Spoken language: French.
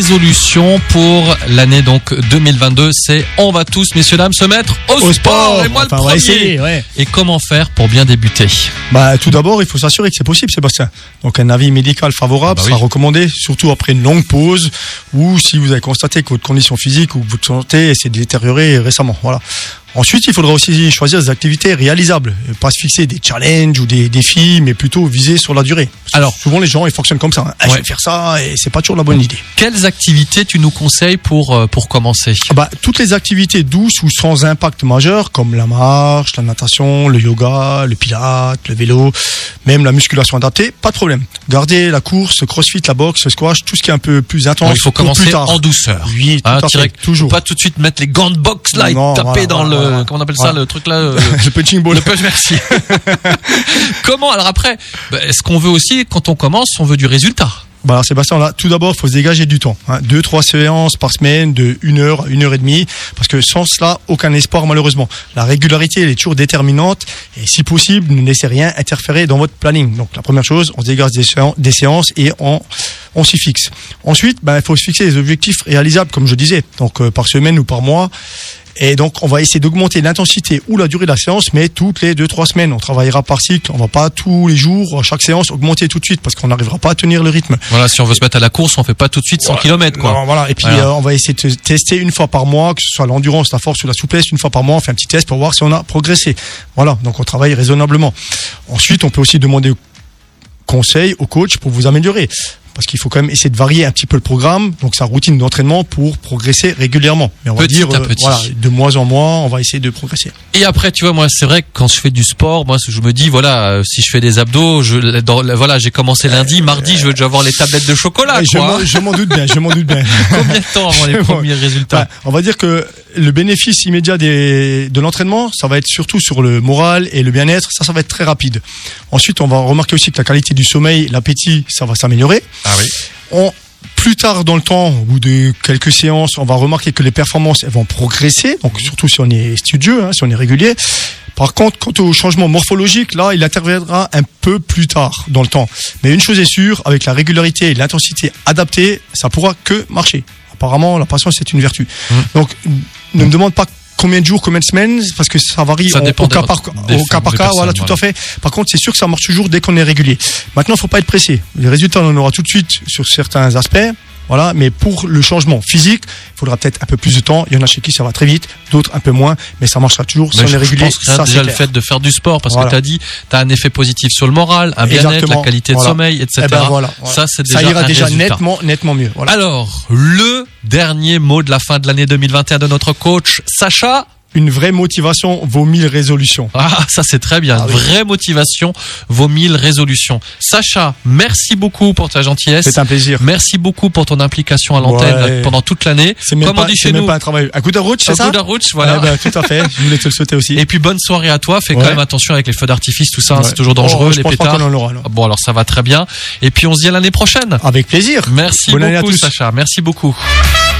résolution pour l'année donc 2022, c'est on va tous, messieurs dames, se mettre au, sport. Et moi Enfin, le premier. essayer, ouais. Et comment faire pour bien débuter? Bah, tout d'abord, il faut s'assurer que c'est possible, Sébastien. Donc, un avis médical favorable Ah bah sera oui. recommandé, surtout après une longue pause ou si vous avez constaté que votre condition physique ou votre santé s'est détériorée récemment. Voilà. Ensuite, il faudra aussi choisir des activités réalisables, pas se fixer des challenges ou des défis, mais plutôt viser sur la durée. Parce Alors- souvent les gens ils fonctionnent comme ça. hein. Ah, Je Ouais. vais faire ça et c'est pas toujours la bonne idée. Quelles activités tu nous conseilles pour, euh, pour commencer? Ah bah, toutes les activités douces ou sans impact majeur, comme la marche, la natation, le yoga, le pilate, le vélo, même la musculation adaptée, pas de problème. Gardez la course, le crossfit, la boxe, le squash, tout ce qui est un peu plus intense. Il faut commencer plus tard. en douceur. Oui, tout Hein, à fait, direct. toujours. Faut Pas tout de suite mettre les gants de boxe là et taper voilà, dans voilà, le voilà. comment on appelle ça le truc là euh, le punching ball. Le punch, merci. Comment alors après bah, Est-ce qu'on veut aussi quand on commence, on veut du résultat? Bah alors Sébastien, là, tout d'abord, il faut se dégager du temps. Hein. Deux, trois séances par semaine de une heure, une heure et demie, parce que sans cela, aucun espoir malheureusement. La régularité, elle est toujours déterminante, et si possible, ne laissez rien interférer dans votre planning. Donc la première chose, on se dégage des séances, des séances et on, on s'y fixe. Ensuite, ben, il faut se fixer des objectifs réalisables, comme je disais, donc euh, par semaine ou par mois. Et donc, on va essayer d'augmenter l'intensité ou la durée de la séance, mais toutes les deux, trois semaines. On travaillera par cycle. On va pas tous les jours, à chaque séance, augmenter tout de suite parce qu'on n'arrivera pas à tenir le rythme. Voilà, si on veut se mettre à la course, on fait pas tout de suite 100 km quoi. Non, voilà. Et puis, Voilà. euh, on va essayer de tester une fois par mois, que ce soit l'endurance, la force ou la souplesse, une fois par mois, on fait un petit test pour voir si on a progressé. Voilà. Donc, on travaille raisonnablement. Ensuite, on peut aussi demander conseil au coach pour vous améliorer. Parce qu'il faut quand même essayer de varier un petit peu le programme, donc sa routine d'entraînement pour progresser régulièrement. Mais on va Petit dire, à euh, petit. voilà, de mois en mois, on va essayer de progresser. Et après, tu vois, moi, c'est vrai que quand je fais du sport, moi, je me dis, voilà, euh, si je fais des abdos, je, dans, voilà, j'ai commencé lundi, mardi, je veux déjà avoir les tablettes de chocolat, je quoi. m'en- je m'en doute bien, je m'en doute bien. Combien de temps avant les premiers résultats Bah, on va dire que le bénéfice immédiat des, de l'entraînement, ça va être surtout sur le moral et le bien-être. Ça, ça va être très rapide. Ensuite, on va remarquer aussi que la qualité du sommeil, l'appétit, ça va s'améliorer. Ah oui. On, plus tard dans le temps, au bout de quelques séances, on va remarquer que les performances elles vont progresser. Donc surtout si on est studieux, hein, si on est régulier. Par contre, quant au changement morphologique, là, il interviendra un peu plus tard dans le temps. Mais une chose est sûre, avec la régularité et l'intensité adaptée, ça pourra que marcher. Apparemment, la patience c'est une vertu. Mmh. Donc, ne me demande pas combien de jours, combien de semaines, parce que ça varie Ça au- cas par, au cas, par cas. Voilà, tout voilà. à fait. Par contre, c'est sûr que ça marche toujours dès qu'on est régulier. Maintenant, il faut pas être pressé. Les résultats, on en aura tout de suite sur certains aspects. Voilà, mais pour le changement physique, il faudra peut-être un peu plus de temps. Il y en a chez qui ça va très vite, d'autres un peu moins, mais ça marchera toujours si on je, est je régulier. pense que ça, déjà le clair. fait de faire du sport, parce Voilà. que tu as dit, tu as un effet positif sur le moral, un bien-être, la qualité de Voilà. sommeil, etc. Eh ben voilà. Ça, c'est déjà ça ira un déjà résultat. nettement, nettement mieux. Voilà. Alors, le dernier mot de la fin de l'année 2021 de notre coach, Sacha. Une vraie motivation vaut mille résolutions. Ah, ça c'est très bien. Ah oui. Vraie motivation vaut mille résolutions. Sacha, merci beaucoup pour ta gentillesse. C'est un plaisir. Merci beaucoup pour ton implication à l'antenne Ouais. pendant toute l'année. C'est même, Comme on pas, dit c'est chez même nous, pas un travail. Un coup de route, c'est un ça coup de route, voilà. Eh ben, Tout à fait. Je voulais te le souhaiter aussi. Et puis bonne soirée à toi. Fais quand même attention avec les feux d'artifice, tout ça. hein, Ouais. C'est toujours dangereux, Oh, je les pas pétards. aura. Bon, alors ça va très bien. Et puis on se dit à l'année prochaine. Avec plaisir. Merci Bonne à beaucoup. Sacha. Merci beaucoup.